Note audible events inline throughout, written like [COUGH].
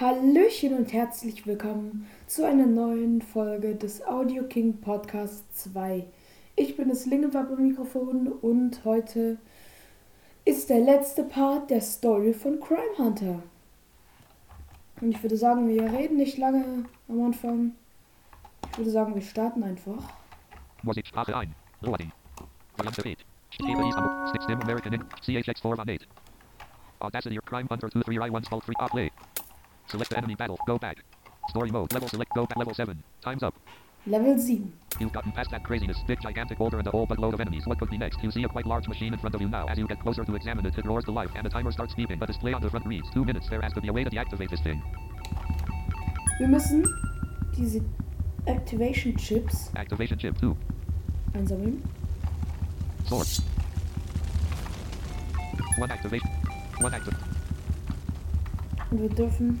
Hallöchen und herzlich willkommen zu einer neuen Folge des Audio King Podcast 2. Ich bin das Lingewapper Mikrofon und heute ist der letzte Part der Story von Crime Hunter. Und ich würde sagen, wir reden nicht lange am Anfang. Ich würde sagen, wir starten einfach. Musiksprache ein. Loading. Variante 8. Stimme Istanbul. Stick Stem American in. CHX 418. Audacity or Crime Hunter 23i1 Small 3 off play. Select enemy battle. Go back. Story mode. Level select. Go back. Level 7. Time's up. Level 7. You've gotten past that craziness. Big gigantic boulder and a whole buttload of enemies. What could be next? You see a quite large machine in front of you now. As you get closer to examine it, it roars to life and the timer starts beeping. The display on the front reads 2 minutes. There has to be a way to deactivate this thing. Wir müssen diese Activation Chips Activation chip 2. einsammeln. Source. One activation. One active. Und wir dürfen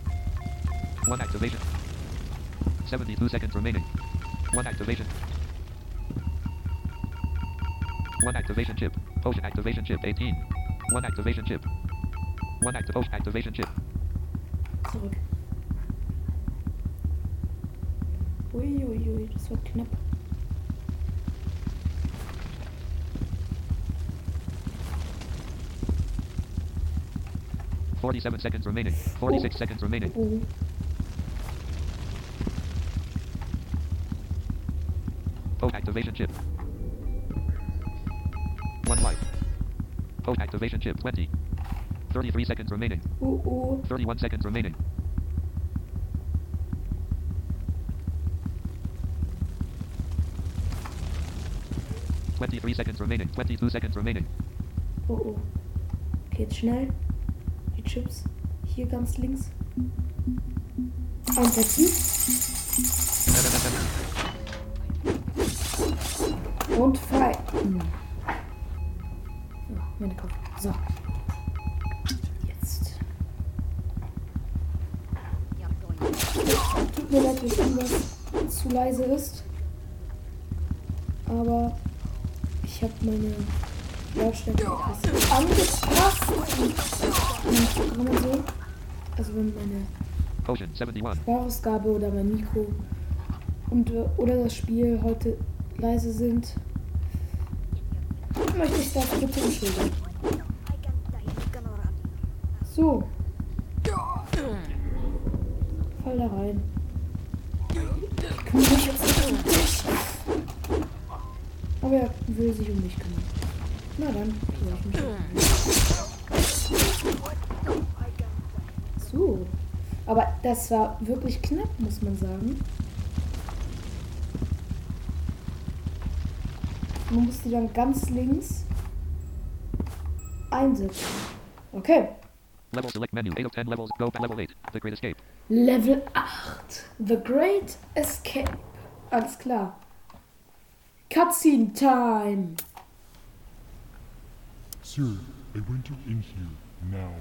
One activation. 72 seconds remaining. One activation. One activation chip. Potion activation chip 18. One activation chip. One active potion activation chip. Zurück. Uiuiui, das wird knapp. Forty-seven seconds remaining. Forty-six seconds remaining. Oh. Post activation chip. One life. Post activation chip 20. 33 seconds remaining. Oh, oh. 31 seconds remaining. Twenty-three seconds remaining. Twenty-two seconds remaining. Oh, oh. Okay, jetzt schnell. Die Chips. Hier ganz links. Einsetzen. [LAUGHS] Und frei. Ja, meine Kopf. So. Jetzt. Tut mir leid, wenn irgendwas zu leise ist. Aber ich habe meine Lautstärke etwas angepasst. Meine Programme so. Also wenn meine Potion 71. Sprachausgabe oder mein Mikro und äh, oder das Spiel heute leise sind, möchte ich das bitte entschuldigen. So. Fall da rein. Ich mich jetzt nicht um dich. Aber er will sich um mich kümmern. Na dann. So. Aber das war wirklich knapp, muss man sagen. Man muss die dann ganz links einsetzen. Okay. Level select menu. 8 of 10 levels. Go level 8. The Great Escape. Level 8. The Great Escape. Alles klar. Cutscene Time. Sir, I want you in here now.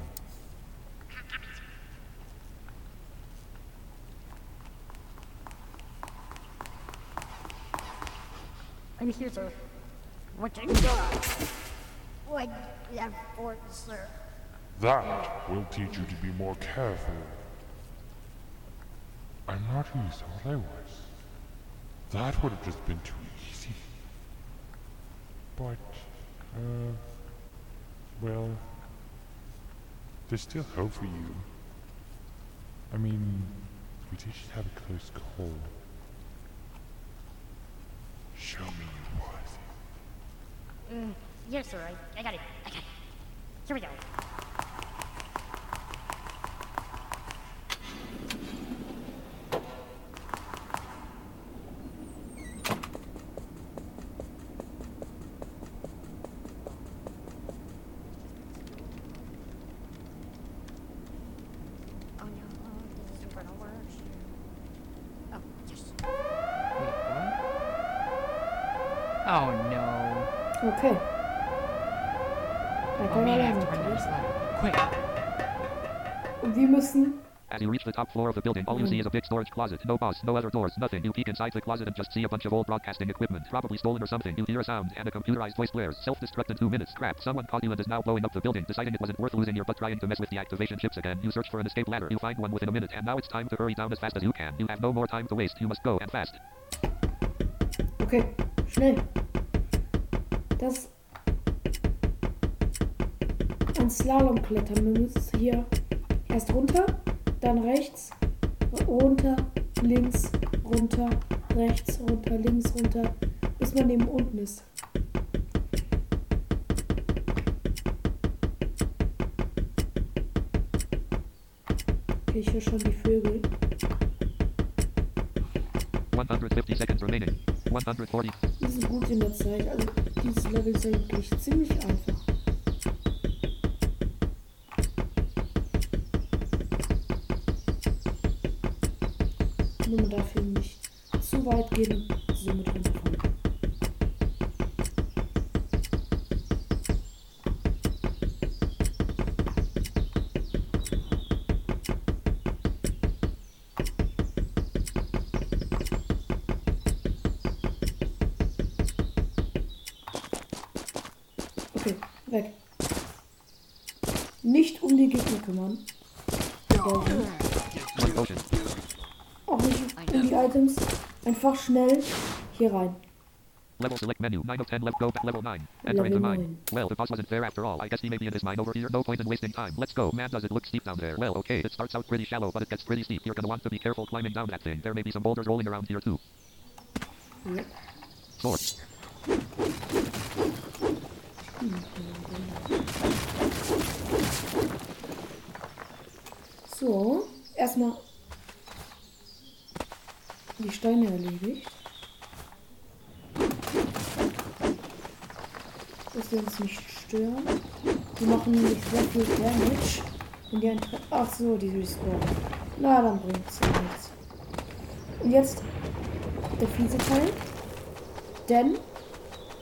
I'm here, sir. What you What that for, sir? That will teach you to be more careful. I'm not who you thought I was. That would have just been too easy. But, uh, well, there's still hope for you. I mean, we did just have a close call. Show me you. Mm, yes, sir. I, I got it. I got it. Here we go. Oh no. Oh no. Okay. Da Oh kann man, I man have to run down this ladder. Quick. Und wir müssen. As you reach the top floor of the building, all you see is a big storage closet. No boss, no other doors, nothing. You peek inside the closet and just see a bunch of old broadcasting equipment, probably stolen or something. You hear a sound, and a computerized voice blares. Self-destruct in two minutes. Crap, someone caught you and is now blowing up the building. Deciding it wasn't worth losing your butt trying to mess with the activation chips again. You search for an escape ladder. You find one within a minute, and now it's time to hurry down as fast as you can. You have no more time to waste. You must go, and fast. Okay, schnell. Das. Ein Slalom klettern. Musst hier erst runter, dann rechts, runter, links, runter, rechts, runter, links, runter, bis man neben unten ist. Okay, ich höre schon die Vögel. 150 seconds remaining. 140. Wir sind gut in der Zeit. Also dieses Level ist eigentlich ziemlich einfach. Nur man darf hier nicht zu weit gehen somit runterfallen. Schnell hier rein. Level select menu. 9 of 10 left go back level 9. Enter Level the mine. Well, the boss wasn't there after all. I guess he may be in this mine over here. No point in wasting time. Let's go. Man, does it look steep down there. Well, okay, it starts out pretty shallow, but it gets pretty steep. You're gonna want to be careful climbing down that thing. There may be some boulders rolling around here too. Sword. So, erstmal die Steine erledigt. Dass wir uns nicht stören. Die machen nämlich sehr viel Damage. Und die Ach so, die respawnen. Na, dann bringt es ja nichts. Und jetzt der fiese Teil. Denn,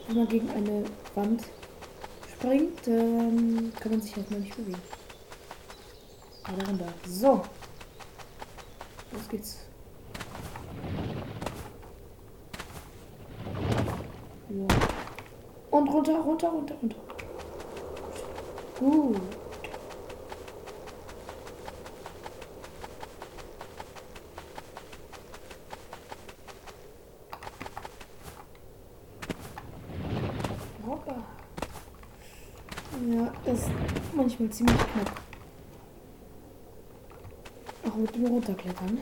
wenn man gegen eine Wand springt, dann kann man sich halt mal nicht bewegen. Alle runter. So. Los geht's. Ja. Und runter, runter, runter, runter. Gut. Ja, ist manchmal ziemlich knapp. Auch mit dem Runterklettern.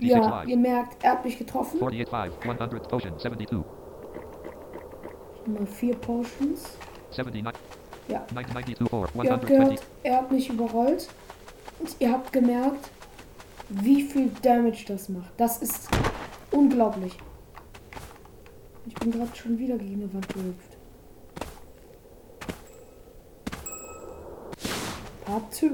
Ja, ihr merkt, er hat mich getroffen. 48.5. 100 potion. 72. Mal vier Potions. 79. Ja. 992 4. Ihr habt 120. gehört, er hat mich überrollt. Und ihr habt gemerkt, wie viel Damage das macht. Das ist unglaublich. Ich bin gerade schon wieder gegen eine Wand gehüpft. Part 2.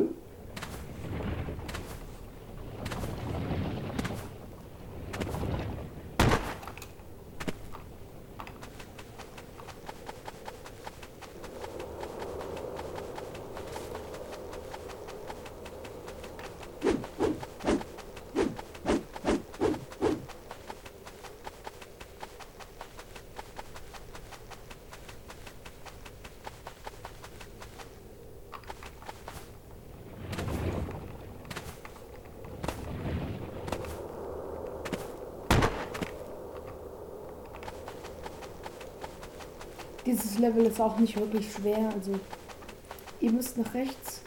Dieses Level ist auch nicht wirklich schwer. Also ihr müsst nach rechts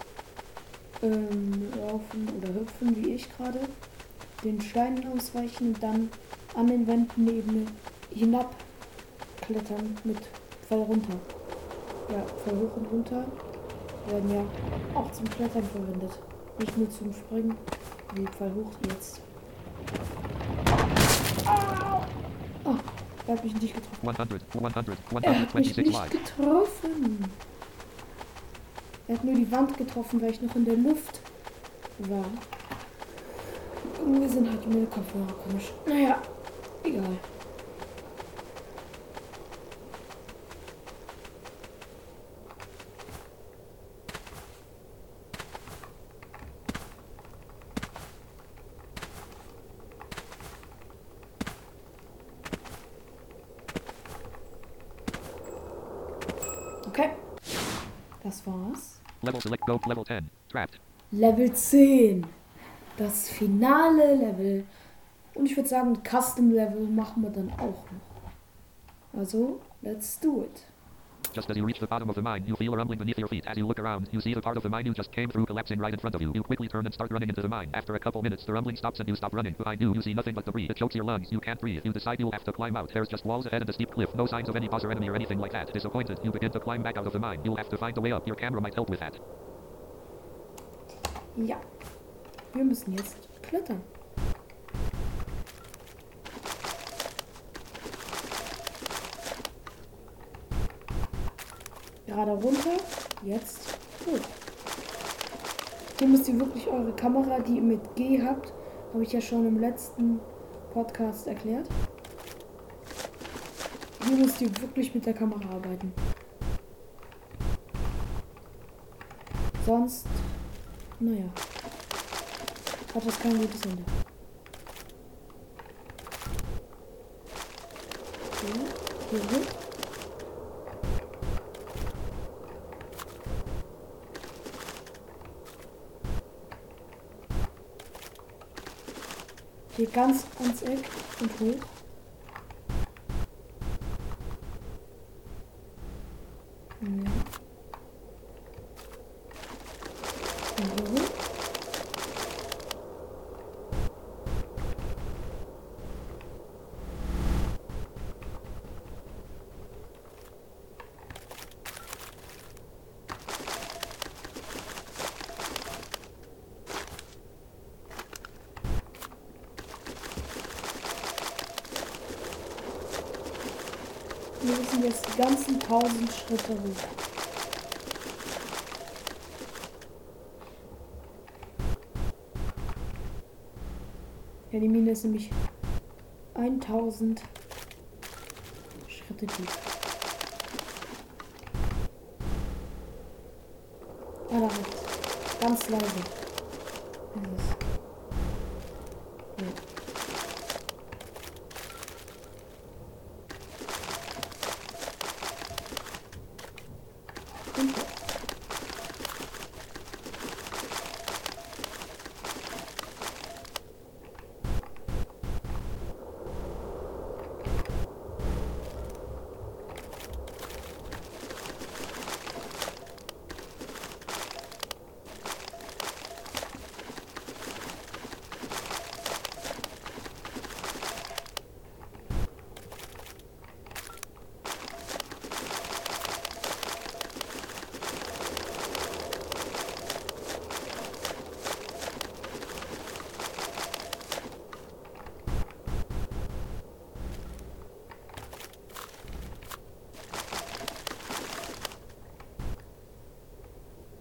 ähm, laufen oder hüpfen, wie ich gerade. Den Steinen ausweichen und dann an den Wänden eben hinab klettern mit Pfeil runter. Ja, Pfeil hoch und runter werden ja auch zum Klettern verwendet. Nicht nur zum Springen, wie Pfeil hoch jetzt. Er hat mich nicht getroffen. 100, 100, Er hat mich 126 nicht getroffen. Er hat nur die Wand getroffen, weil ich noch in der Luft war. Irgendwie sind halt meine Kopfhörer komisch. Naja, egal. Okay. Das war's. Level select go level 10. Trapped. Level 10. Das finale Level. Und ich würde sagen, Custom Level machen wir dann auch noch. Also, let's do it. Just as you reach the bottom of the mine, you feel a rumbling beneath your feet. As you look around, you see the part of the mine you just came through collapsing right in front of you. You quickly turn and start running into the mine. After a couple minutes, the rumbling stops and you stop running. Behind you, you see nothing but debris. It chokes your lungs. You can't breathe. You decide you'll have to climb out. There's just walls ahead and a steep cliff. No signs of any boss or enemy or anything like that. Disappointed, you begin to climb back out of the mine. You'll have to find a way up. Your camera might help with that. Ja. Wir müssen jetzt klettern. Gerade runter, jetzt hoch. Hier müsst ihr wirklich eure Kamera, die ihr mit G habt, habe ich ja schon im letzten Podcast erklärt. Hier müsst ihr wirklich mit der Kamera arbeiten. Sonst, naja, hat das kein gutes Ende. So, hier Hier ganz ans Eck und hoch. Ja. Und hier hoch. Wir müssen jetzt die ganzen tausend Schritte hoch. Ja, die Mine ist nämlich 1000 Schritte tief. Ah, da. Ganz leise. Ja. Und hoch.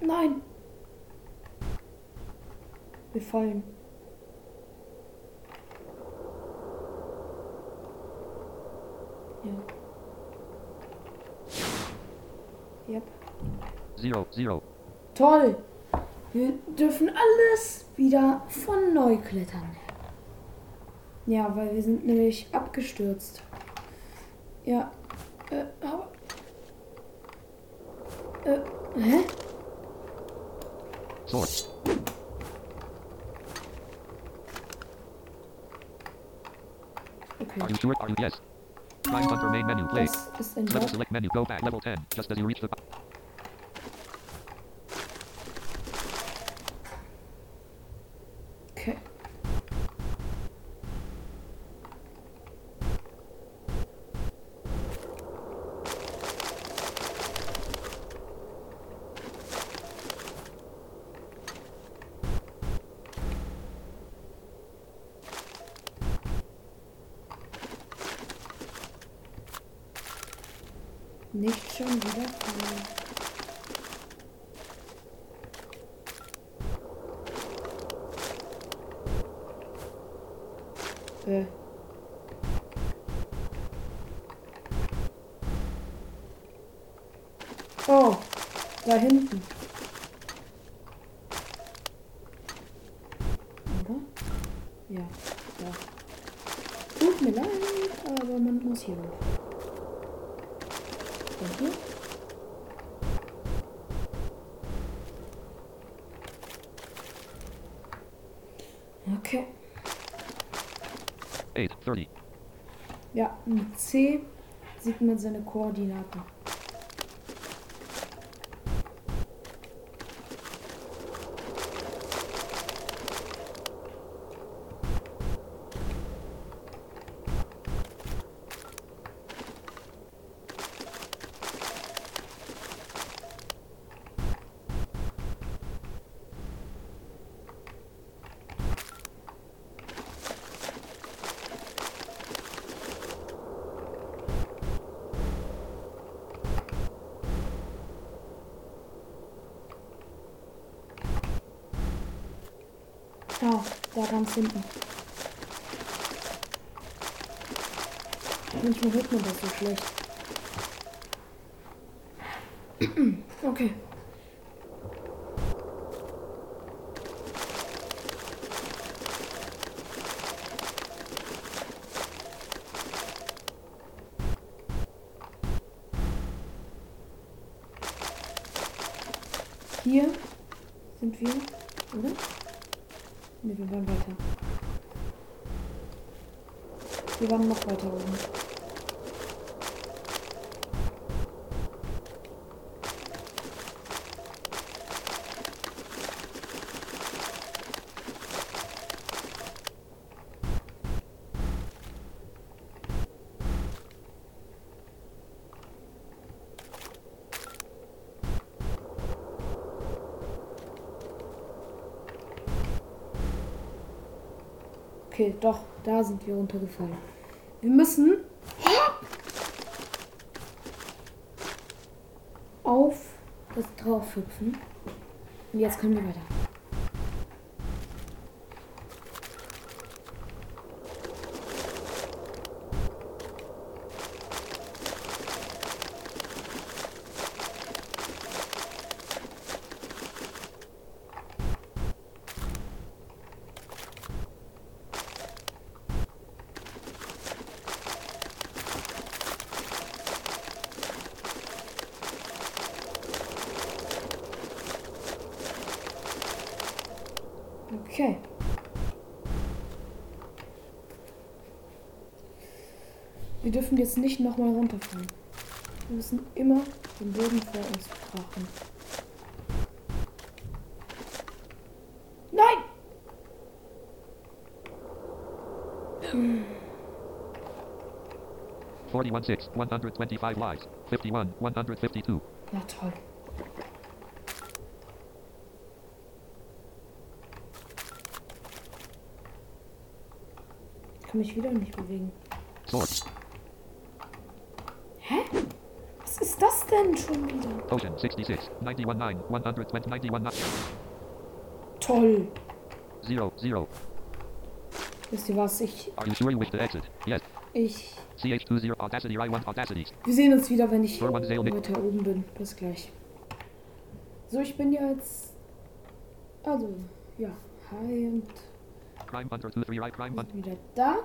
Nein. Wir fallen. Ja. Yep. Zero, zero. Toll. Wir dürfen alles wieder von neu klettern. Ja, weil wir sind nämlich abgestürzt. Ja. Äh, aber. Äh, hä? Source. Yes? Prime Hunter main menu. Play. Das ist ein Level select menu. Go back. Level 10. Just as you reach the. Schon wieder fallen. Äh. Oh, da hinten. Oder? Ja, ja. Tut mir leid, aber man muss hier hoch. Und hier? Okay. 8, 30. Ja, mit C sieht man seine Koordinaten. Ah, da ganz hinten. Manchmal hört man das so schlecht. [CLEARS THROAT] Okay. Hier sind wir, oder? Ne, wir waren weiter. Waren noch weiter oben. Okay, doch, da sind wir runtergefallen. Wir müssen auf das drauf hüpfen. Und jetzt können wir weiter. Okay. Wir dürfen jetzt nicht nochmal runterfallen. Wir müssen immer den Boden vor uns betrachten. Nein! 41, 6, 125 lives. 51, 152. Na toll. Kann mich wieder nicht bewegen. Hä? Was ist das denn schon wieder? Ocean 66, 91, 9, 120, 91, 9. Toll. 0, 0. Wisst ihr was? Ich, Are you sure you wish to exit? Yes. ich. CH20 Audacity I1 Audacity. Wir sehen uns wieder, wenn ich zero, weiter oben bin. Bis gleich. So, ich bin jetzt. Also, ja. Hi und wieder da.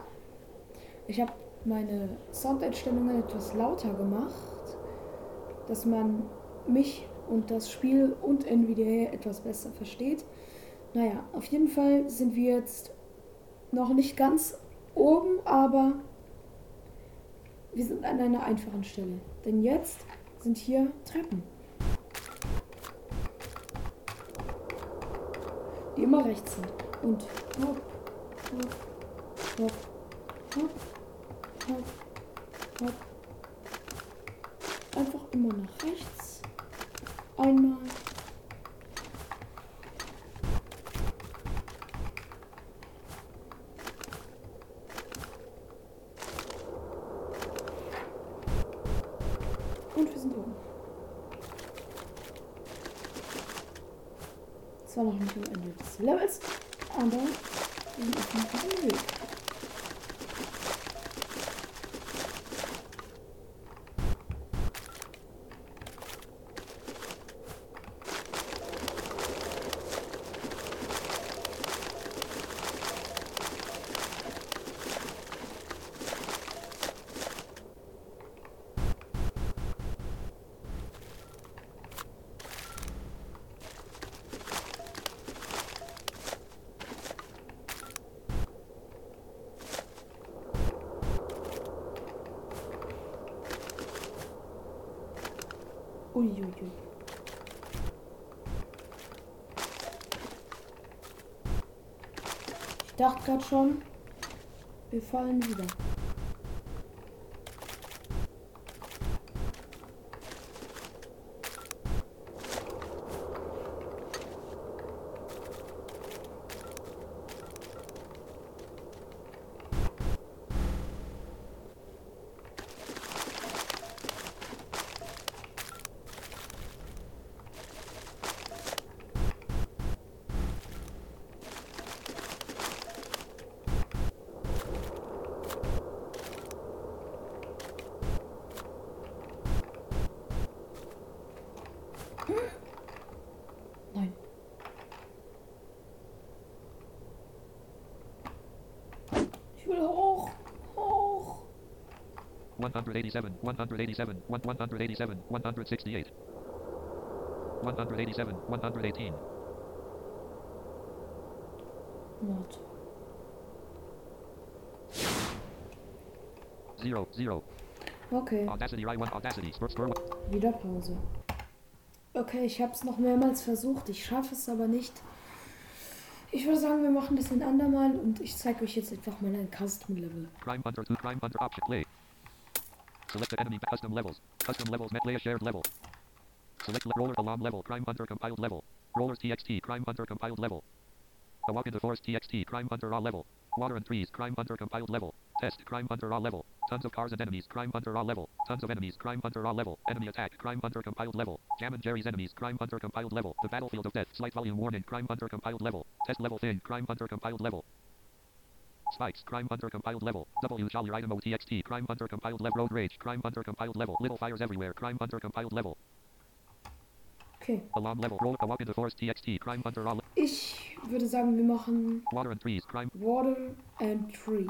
Ich habe meine Soundeinstellungen etwas lauter gemacht, dass man mich und das Spiel und NVDA etwas besser versteht. Naja, auf jeden Fall sind wir jetzt noch nicht ganz oben, aber wir sind an einer einfachen Stelle. Denn jetzt sind hier Treppen. Die immer rechts sind. Und hopp, Einfach immer nach rechts. Einmal. Und wir sind oben. Zwar noch nicht am Ende des Levels, aber wir sind Uiuiui. Ich dachte gerade schon, wir fallen wieder. Nein. Ich will hoch. Hoch. 187, 187, 1- 187, 168. 187, 118. Not. Zero, zero. Okay, Audacity, right one, Audacity, spur, spur wieder Pause. Okay, ich habe es noch mehrmals versucht. Ich schaffe es aber nicht. Ich würde sagen, wir machen das ein andermal und ich zeige euch jetzt einfach mal ein Custom-Level. Crime Hunter 2, Crime Hunter option, play. Select the enemy, custom levels. Custom levels, met play shared level. Select le- roller alarm level, Crime Hunter compiled level. Rollers TXT, Crime Hunter compiled level. A walk in the forest TXT, Crime Hunter raw level. Water and trees, Crime Hunter compiled level. Test, Crime Hunter raw level. Tons of cars and enemies, Crime Hunter raw level. Tons of enemies, Crime Hunter raw level. Enemy attack, Crime Hunter compiled level. Jam and Jerry's enemies, Crime Hunter compiled level. The battlefield of death, slight volume warning, Crime Hunter compiled level. Test level thin, Crime Hunter compiled level. Spikes, Crime Hunter compiled level. W Jolly Item OTXT, Crime Hunter compiled level. Road Rage, Crime Hunter compiled level. Little fires everywhere, Crime Hunter compiled level. Okay, Alarm level. Roll a walk in the forest TXT, Crime Hunter raw le- ich würde sagen, wir machen Water and trees, Crime. Water and Trees.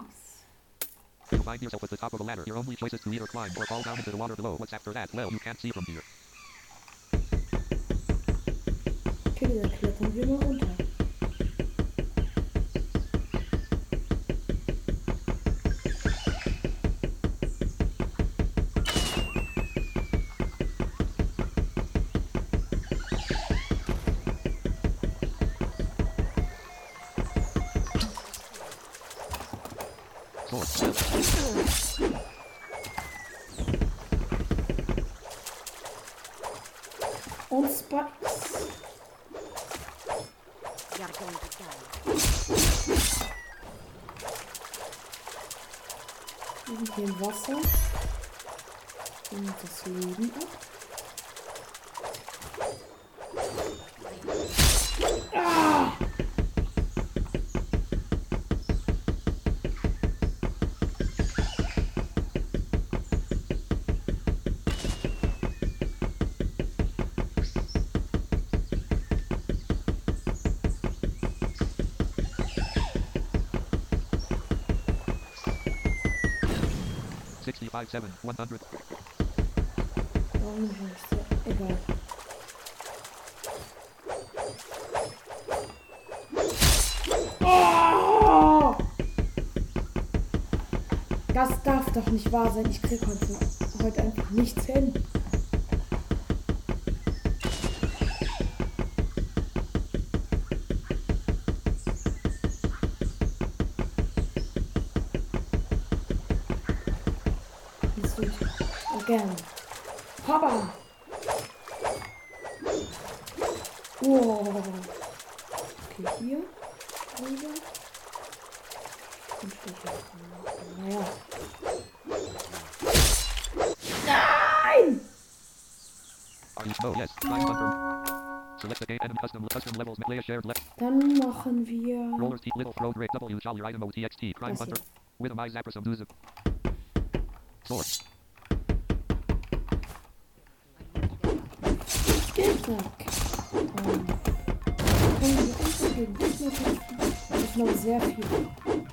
You find yourself at the top of a ladder. Your only choice is to either climb or fall down into the water below. What's after that? Well, you can't see from here. Okay, dann klettern wir mal runter. Sword. Und Spikes. Sind hier im Wasser. Und das Leben ab. 65, 7, 100. Warum heißt? Egal. Das darf doch nicht wahr sein. Ich krieg heute, heute einfach nichts hin. Zapper some news. Source. Zack. Ähm, können wir uns gegen Gegner kämpfen? Das ist noch sehr viel.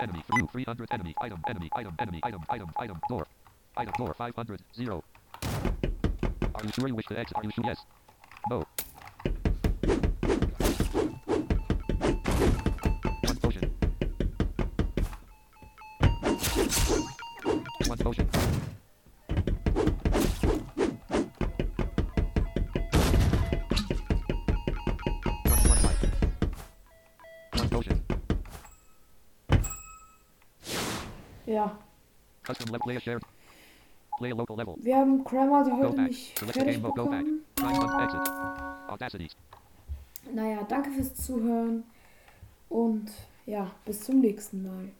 Enemy. View 300 enemy. Item enemy. Item enemy. Item item item door. Item door 500 zero. Are you sure you wish to exit? Are you sure? Yes. No. Wir haben Grammar Go heute nicht fertig game mode. Go back. bekommen. Naja, danke fürs Zuhören und ja, bis zum nächsten Mal.